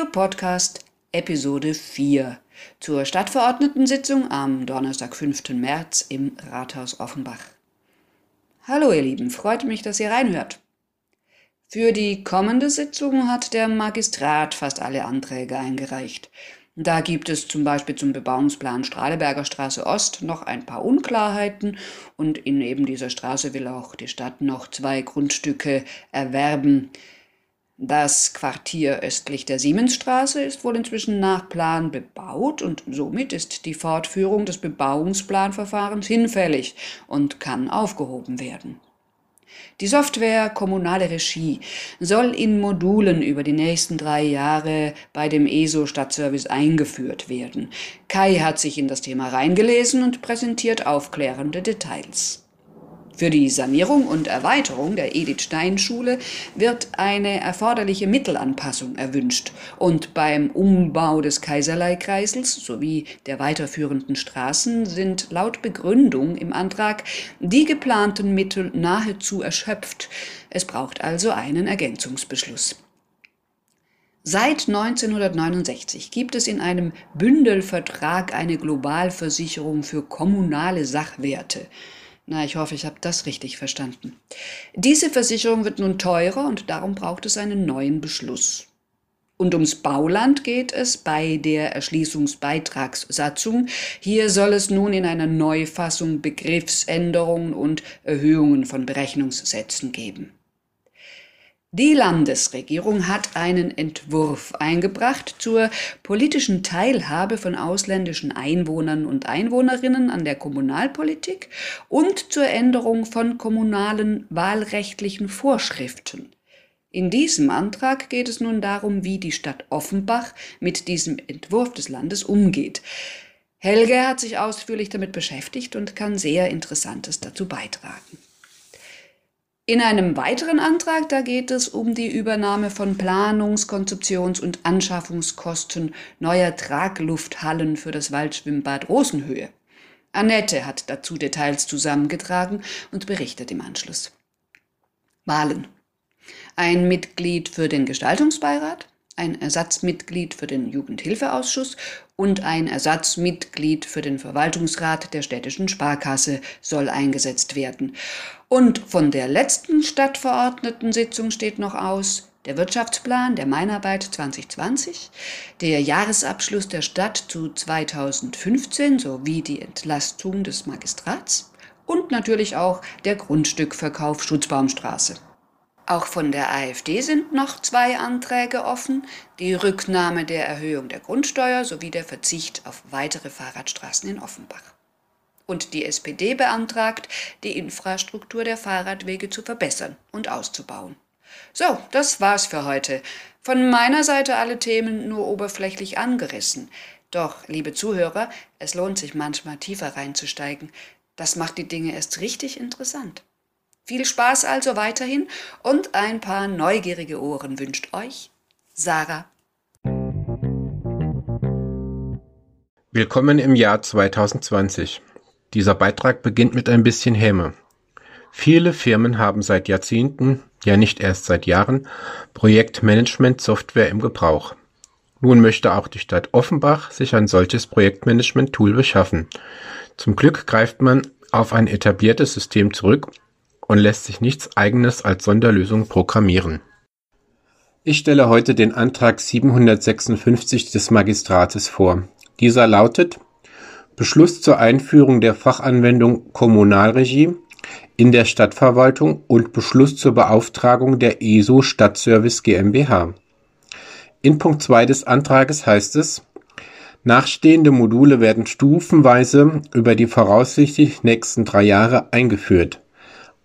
Videopodcast Episode 4 zur Stadtverordnetensitzung am Donnerstag, 5. März im Rathaus Offenbach. Hallo ihr Lieben, freut mich, dass ihr reinhört. Für die kommende Sitzung hat der Magistrat fast alle Anträge eingereicht. Da gibt es zum Beispiel zum Bebauungsplan Strahleberger Straße Ost noch ein paar Unklarheiten und in eben dieser Straße will auch die Stadt noch zwei Grundstücke erwerben. Das Quartier östlich der Siemensstraße ist wohl inzwischen nach Plan bebaut und somit ist die Fortführung des Bebauungsplanverfahrens hinfällig und kann aufgehoben werden. Die Software Kommunale Regie soll in Modulen über die nächsten drei Jahre bei dem ESO Stadtservice eingeführt werden. Kai hat sich in das Thema reingelesen und präsentiert aufklärende Details. Für die Sanierung und Erweiterung der Edith Stein Schule wird eine erforderliche Mittelanpassung erwünscht und beim Umbau des Kaiserleikreisels sowie der weiterführenden Straßen sind laut Begründung im Antrag die geplanten Mittel nahezu erschöpft. Es braucht also einen Ergänzungsbeschluss. Seit 1969 gibt es in einem Bündelvertrag eine Globalversicherung für kommunale Sachwerte. Na, ich hoffe, ich habe das richtig verstanden. Diese Versicherung wird nun teurer und darum braucht es einen neuen Beschluss. Und ums Bauland geht es bei der Erschließungsbeitragssatzung. Hier soll es nun in einer Neufassung Begriffsänderungen und Erhöhungen von Berechnungssätzen geben. Die Landesregierung hat einen Entwurf eingebracht zur politischen Teilhabe von ausländischen Einwohnern und Einwohnerinnen an der Kommunalpolitik und zur Änderung von kommunalen wahlrechtlichen Vorschriften. In diesem Antrag geht es nun darum, wie die Stadt Offenbach mit diesem Entwurf des Landes umgeht. Helge hat sich ausführlich damit beschäftigt und kann sehr Interessantes dazu beitragen. In einem weiteren Antrag, da geht es um die Übernahme von Planungs-, Konzeptions- und Anschaffungskosten neuer Traglufthallen für das Waldschwimmbad Rosenhöhe. Annette hat dazu Details zusammengetragen und berichtet im Anschluss. Wahlen. Ein Mitglied für den Gestaltungsbeirat, ein Ersatzmitglied für den Jugendhilfeausschuss und ein Ersatzmitglied für den Verwaltungsrat der städtischen Sparkasse soll eingesetzt werden. Und von der letzten Stadtverordnetensitzung steht noch aus, der Wirtschaftsplan der Meinarbeit 2020, der Jahresabschluss der Stadt zu 2015 sowie die Entlastung des Magistrats und natürlich auch der Grundstückverkauf Schutzbaumstraße. Auch von der AfD sind noch zwei Anträge offen, die Rücknahme der Erhöhung der Grundsteuer sowie der Verzicht auf weitere Fahrradstraßen in Offenbach. Und die SPD beantragt, die Infrastruktur der Fahrradwege zu verbessern und auszubauen. So, das war's für heute. Von meiner Seite alle Themen nur oberflächlich angerissen. Doch, liebe Zuhörer, es lohnt sich manchmal tiefer reinzusteigen. Das macht die Dinge erst richtig interessant. Viel Spaß also weiterhin und ein paar neugierige Ohren wünscht euch Sarah. Willkommen im Jahr 2020. Dieser Beitrag beginnt mit ein bisschen Häme. Viele Firmen haben seit Jahrzehnten, ja nicht erst seit Jahren, Projektmanagement-Software im Gebrauch. Nun möchte auch die Stadt Offenbach sich ein solches Projektmanagement-Tool beschaffen. Zum Glück greift man auf ein etabliertes System zurück und lässt sich nichts eigenes als Sonderlösung programmieren. Ich stelle heute den Antrag 756 des Magistrates vor. Dieser lautet Beschluss zur Einführung der Fachanwendung Kommunalregie in der Stadtverwaltung und Beschluss zur Beauftragung der ESO Stadtservice GmbH. In Punkt 2 des Antrages heißt es, nachstehende Module werden stufenweise über die voraussichtlich nächsten drei Jahre eingeführt.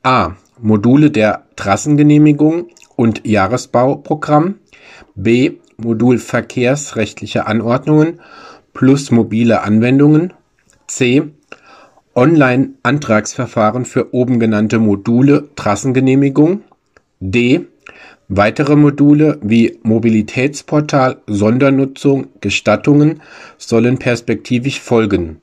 A. Module der Trassengenehmigung und Jahresbauprogramm, b. Modul verkehrsrechtliche Anordnungen plus mobile Anwendungen, c. Online-Antragsverfahren für oben genannte Module Trassengenehmigung, d. Weitere Module wie Mobilitätsportal, Sondernutzung, Gestattungen sollen perspektivisch folgen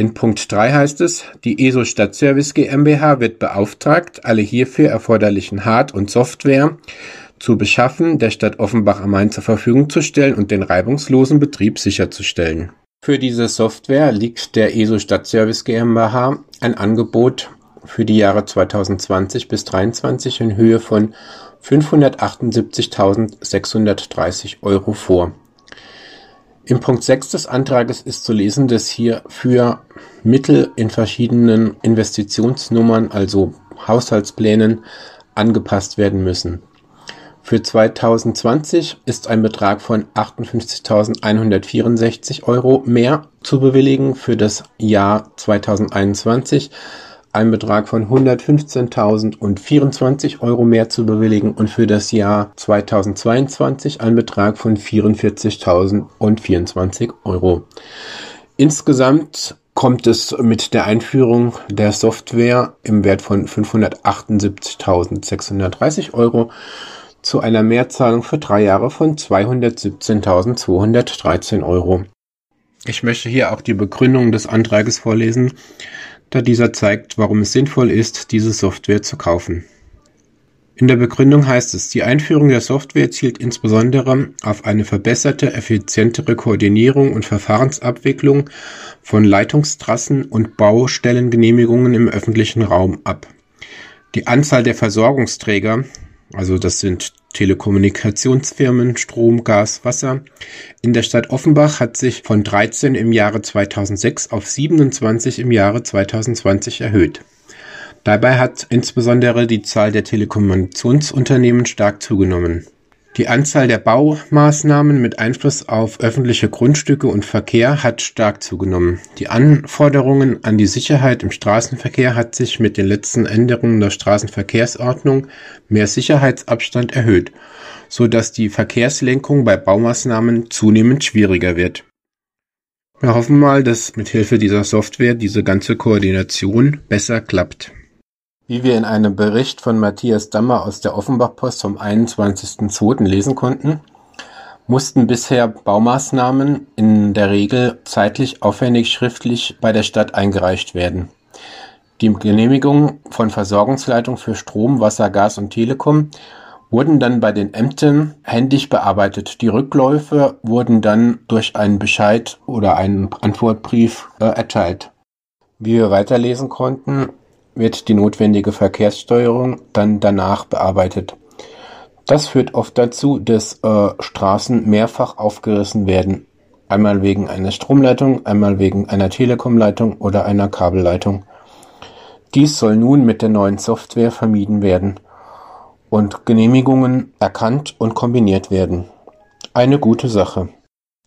in Punkt 3 heißt es, die ESO Stadtservice GmbH wird beauftragt, alle hierfür erforderlichen Hard- und Software zu beschaffen, der Stadt Offenbach am Main zur Verfügung zu stellen und den reibungslosen Betrieb sicherzustellen. Für diese Software liegt der ESO Stadtservice GmbH ein Angebot für die Jahre 2020 bis 2023 in Höhe von 578.630 Euro vor. Im Punkt 6 des Antrages ist zu lesen, dass hier für Mittel in verschiedenen Investitionsnummern, also Haushaltsplänen, angepasst werden müssen. Für 2020 ist ein Betrag von 58.164 Euro mehr zu bewilligen, für das Jahr 2021 ein Betrag von 115.024 Euro mehr zu bewilligen und für das Jahr 2022 ein Betrag von 44.024 Euro. Insgesamt kommt es mit der Einführung der Software im Wert von 578.630 Euro zu einer Mehrzahlung für drei Jahre von 217.213 Euro. Ich möchte hier auch die Begründung des Antrages vorlesen da dieser zeigt, warum es sinnvoll ist, diese Software zu kaufen. In der Begründung heißt es, die Einführung der Software zielt insbesondere auf eine verbesserte, effizientere Koordinierung und Verfahrensabwicklung von Leitungstrassen und Baustellengenehmigungen im öffentlichen Raum ab. Die Anzahl der Versorgungsträger, also das sind Telekommunikationsfirmen, Strom, Gas, Wasser. In der Stadt Offenbach hat sich von 13 im Jahre 2006 auf 27 im Jahre 2020 erhöht. Dabei hat insbesondere die Zahl der Telekommunikationsunternehmen stark zugenommen die Anzahl der Baumaßnahmen mit Einfluss auf öffentliche Grundstücke und Verkehr hat stark zugenommen. Die Anforderungen an die Sicherheit im Straßenverkehr hat sich mit den letzten Änderungen der Straßenverkehrsordnung mehr Sicherheitsabstand erhöht, so dass die Verkehrslenkung bei Baumaßnahmen zunehmend schwieriger wird. Wir hoffen mal, dass mit Hilfe dieser Software diese ganze Koordination besser klappt. Wie wir in einem Bericht von Matthias Dammer aus der Offenbach-Post vom 21.02. lesen konnten, mussten bisher Baumaßnahmen in der Regel zeitlich aufwendig schriftlich bei der Stadt eingereicht werden. Die Genehmigung von Versorgungsleitung für Strom, Wasser, Gas und Telekom wurden dann bei den Ämtern händisch bearbeitet. Die Rückläufe wurden dann durch einen Bescheid oder einen Antwortbrief äh, erteilt. Wie wir weiterlesen konnten, wird die notwendige Verkehrssteuerung dann danach bearbeitet. Das führt oft dazu, dass äh, Straßen mehrfach aufgerissen werden. Einmal wegen einer Stromleitung, einmal wegen einer Telekomleitung oder einer Kabelleitung. Dies soll nun mit der neuen Software vermieden werden und Genehmigungen erkannt und kombiniert werden. Eine gute Sache.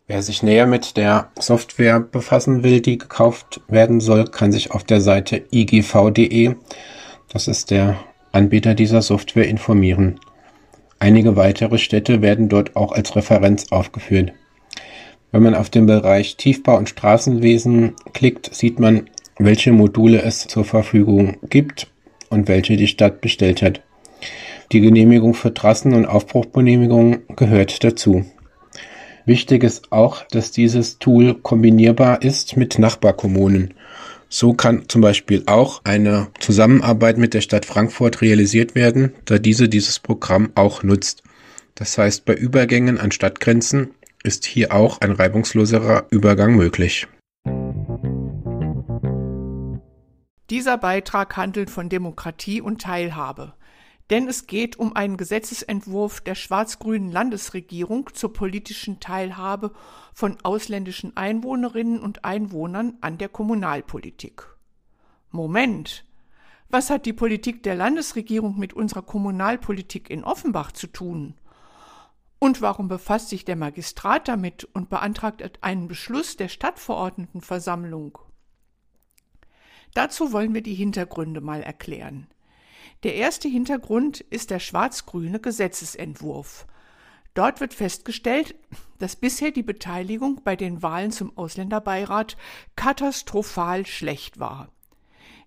Wer sich näher mit der Software befassen will, die gekauft werden soll, kann sich auf der Seite igv.de, das ist der Anbieter dieser Software, informieren. Einige weitere Städte werden dort auch als Referenz aufgeführt. Wenn man auf den Bereich Tiefbau und Straßenwesen klickt, sieht man, welche Module es zur Verfügung gibt und welche die Stadt bestellt hat. Die Genehmigung für Trassen- und Aufbruchbenehmigungen gehört dazu. Wichtig ist auch, dass dieses Tool kombinierbar ist mit Nachbarkommunen. So kann zum Beispiel auch eine Zusammenarbeit mit der Stadt Frankfurt realisiert werden, da diese dieses Programm auch nutzt. Das heißt, bei Übergängen an Stadtgrenzen ist hier auch ein reibungsloserer Übergang möglich. Dieser Beitrag handelt von Demokratie und Teilhabe denn es geht um einen Gesetzesentwurf der schwarz-grünen Landesregierung zur politischen Teilhabe von ausländischen Einwohnerinnen und Einwohnern an der Kommunalpolitik. Moment, was hat die Politik der Landesregierung mit unserer Kommunalpolitik in Offenbach zu tun? Und warum befasst sich der Magistrat damit und beantragt einen Beschluss der Stadtverordnetenversammlung? Dazu wollen wir die Hintergründe mal erklären. Der erste Hintergrund ist der schwarz-grüne Gesetzesentwurf. Dort wird festgestellt, dass bisher die Beteiligung bei den Wahlen zum Ausländerbeirat katastrophal schlecht war.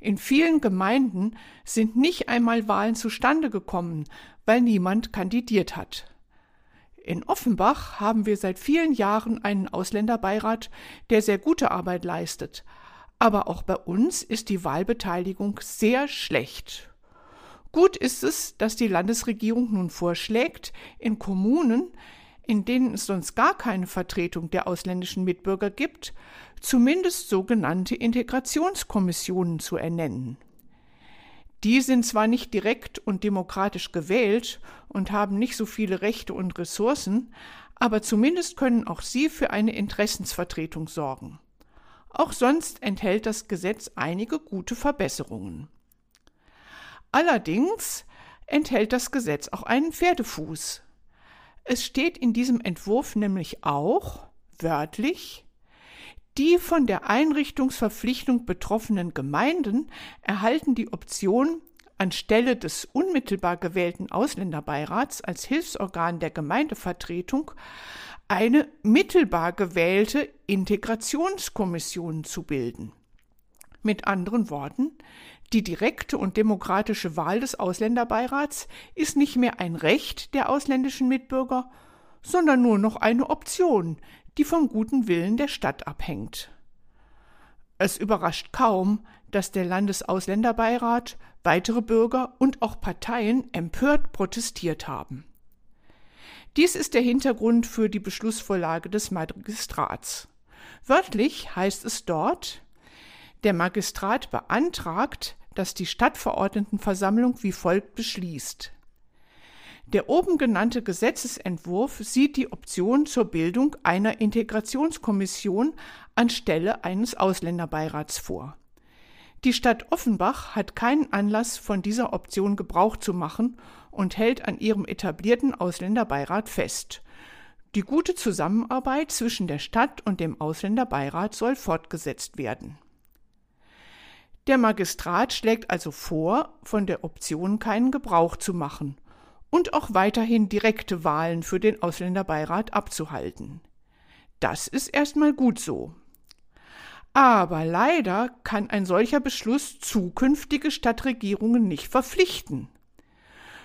In vielen Gemeinden sind nicht einmal Wahlen zustande gekommen, weil niemand kandidiert hat. In Offenbach haben wir seit vielen Jahren einen Ausländerbeirat, der sehr gute Arbeit leistet. Aber auch bei uns ist die Wahlbeteiligung sehr schlecht. Gut ist es, dass die Landesregierung nun vorschlägt, in Kommunen, in denen es sonst gar keine Vertretung der ausländischen Mitbürger gibt, zumindest sogenannte Integrationskommissionen zu ernennen. Die sind zwar nicht direkt und demokratisch gewählt und haben nicht so viele Rechte und Ressourcen, aber zumindest können auch sie für eine Interessensvertretung sorgen. Auch sonst enthält das Gesetz einige gute Verbesserungen. Allerdings enthält das Gesetz auch einen Pferdefuß. Es steht in diesem Entwurf nämlich auch, wörtlich, die von der Einrichtungsverpflichtung betroffenen Gemeinden erhalten die Option, anstelle des unmittelbar gewählten Ausländerbeirats als Hilfsorgan der Gemeindevertretung eine mittelbar gewählte Integrationskommission zu bilden. Mit anderen Worten, die direkte und demokratische Wahl des Ausländerbeirats ist nicht mehr ein Recht der ausländischen Mitbürger, sondern nur noch eine Option, die vom guten Willen der Stadt abhängt. Es überrascht kaum, dass der Landesausländerbeirat, weitere Bürger und auch Parteien empört protestiert haben. Dies ist der Hintergrund für die Beschlussvorlage des Magistrats. Wörtlich heißt es dort, der Magistrat beantragt, dass die Stadtverordnetenversammlung wie folgt beschließt. Der oben genannte Gesetzesentwurf sieht die Option zur Bildung einer Integrationskommission anstelle eines Ausländerbeirats vor. Die Stadt Offenbach hat keinen Anlass, von dieser Option Gebrauch zu machen und hält an ihrem etablierten Ausländerbeirat fest. Die gute Zusammenarbeit zwischen der Stadt und dem Ausländerbeirat soll fortgesetzt werden. Der Magistrat schlägt also vor, von der Option keinen Gebrauch zu machen und auch weiterhin direkte Wahlen für den Ausländerbeirat abzuhalten. Das ist erstmal gut so. Aber leider kann ein solcher Beschluss zukünftige Stadtregierungen nicht verpflichten.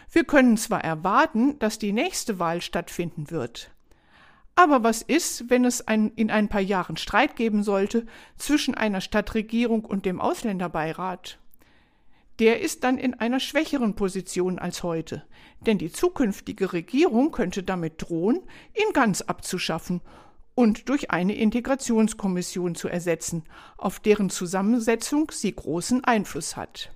Wir können zwar erwarten, dass die nächste Wahl stattfinden wird. Aber was ist, wenn es ein, in ein paar Jahren Streit geben sollte zwischen einer Stadtregierung und dem Ausländerbeirat? Der ist dann in einer schwächeren Position als heute, denn die zukünftige Regierung könnte damit drohen, ihn ganz abzuschaffen und durch eine Integrationskommission zu ersetzen, auf deren Zusammensetzung sie großen Einfluss hat.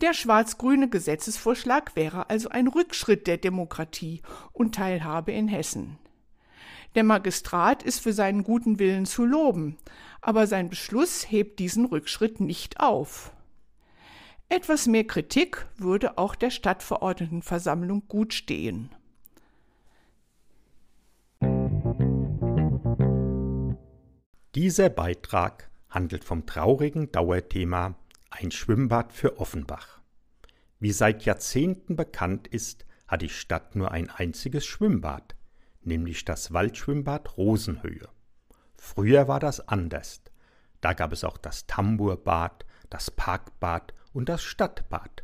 Der schwarz-grüne Gesetzesvorschlag wäre also ein Rückschritt der Demokratie und Teilhabe in Hessen. Der Magistrat ist für seinen guten Willen zu loben, aber sein Beschluss hebt diesen Rückschritt nicht auf. Etwas mehr Kritik würde auch der Stadtverordnetenversammlung gut stehen. Dieser Beitrag handelt vom traurigen Dauerthema Ein Schwimmbad für Offenbach. Wie seit Jahrzehnten bekannt ist, hat die Stadt nur ein einziges Schwimmbad, nämlich das Waldschwimmbad Rosenhöhe. Früher war das anders. Da gab es auch das Tamburbad, das Parkbad und das Stadtbad.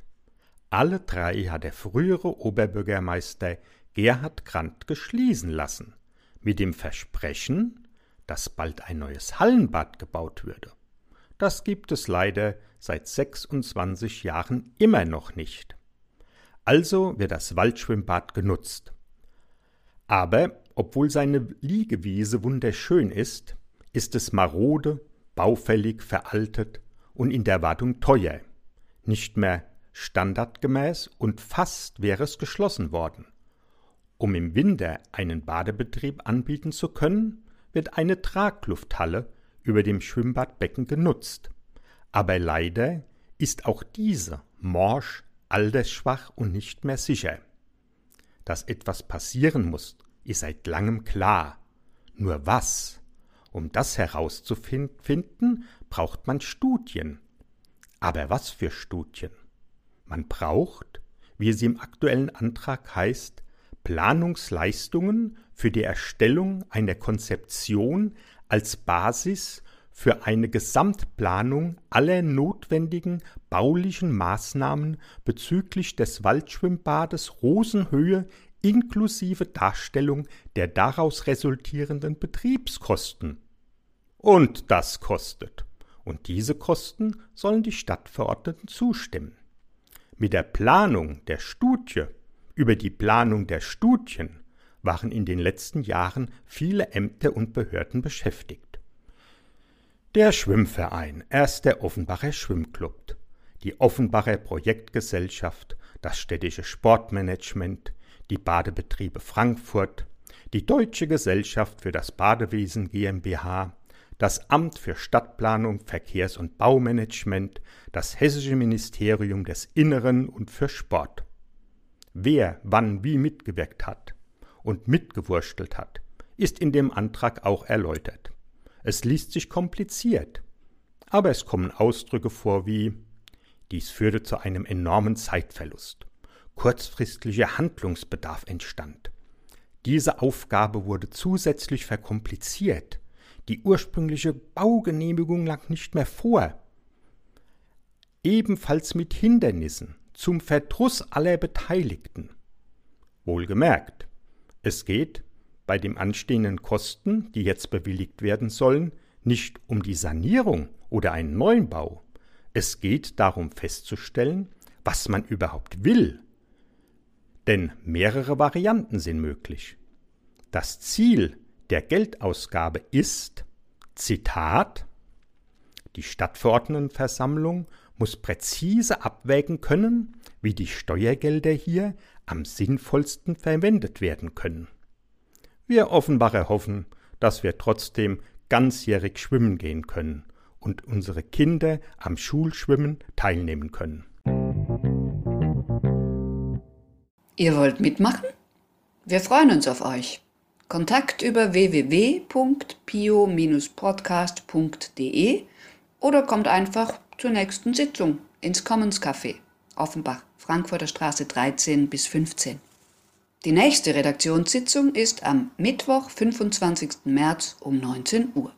Alle drei hat der frühere Oberbürgermeister Gerhard Grant geschließen lassen, mit dem Versprechen, dass bald ein neues Hallenbad gebaut würde. Das gibt es leider seit 26 Jahren immer noch nicht. Also wird das Waldschwimmbad genutzt. Aber obwohl seine Liegewiese wunderschön ist, ist es marode, baufällig, veraltet und in der Wartung teuer. Nicht mehr standardgemäß und fast wäre es geschlossen worden. Um im Winter einen Badebetrieb anbieten zu können, wird eine Traglufthalle über dem Schwimmbadbecken genutzt. Aber leider ist auch diese morsch, altersschwach und nicht mehr sicher. Dass etwas passieren muss, ist seit langem klar. Nur was? Um das herauszufinden, braucht man Studien. Aber was für Studien? Man braucht, wie es im aktuellen Antrag heißt, Planungsleistungen für die Erstellung einer Konzeption als Basis für eine Gesamtplanung aller notwendigen baulichen Maßnahmen bezüglich des Waldschwimmbades Rosenhöhe inklusive Darstellung der daraus resultierenden Betriebskosten. Und das kostet. Und diese Kosten sollen die Stadtverordneten zustimmen. Mit der Planung der Studie über die Planung der Studien waren in den letzten Jahren viele Ämter und Behörden beschäftigt. Der Schwimmverein, erst der Offenbacher Schwimmclub, die Offenbacher Projektgesellschaft, das städtische Sportmanagement, die Badebetriebe Frankfurt, die Deutsche Gesellschaft für das Badewesen GmbH, das Amt für Stadtplanung, Verkehrs- und Baumanagement, das Hessische Ministerium des Inneren und für Sport. Wer wann wie mitgewirkt hat und mitgewurstelt hat, ist in dem Antrag auch erläutert. Es liest sich kompliziert, aber es kommen Ausdrücke vor wie dies führte zu einem enormen Zeitverlust. Kurzfristiger Handlungsbedarf entstand. Diese Aufgabe wurde zusätzlich verkompliziert die ursprüngliche Baugenehmigung lag nicht mehr vor. Ebenfalls mit Hindernissen zum Verdruss aller Beteiligten. Wohlgemerkt, es geht bei den anstehenden Kosten, die jetzt bewilligt werden sollen, nicht um die Sanierung oder einen neuen Bau. Es geht darum festzustellen, was man überhaupt will. Denn mehrere Varianten sind möglich. Das Ziel der Geldausgabe ist, Zitat, die Stadtverordnetenversammlung muss präzise abwägen können, wie die Steuergelder hier am sinnvollsten verwendet werden können. Wir Offenbacher hoffen, dass wir trotzdem ganzjährig schwimmen gehen können und unsere Kinder am Schulschwimmen teilnehmen können. Ihr wollt mitmachen? Wir freuen uns auf euch. Kontakt über www.pio-podcast.de oder kommt einfach zur nächsten Sitzung ins Commons Café, Offenbach, Frankfurter Straße 13 bis 15. Die nächste Redaktionssitzung ist am Mittwoch, 25. März um 19 Uhr.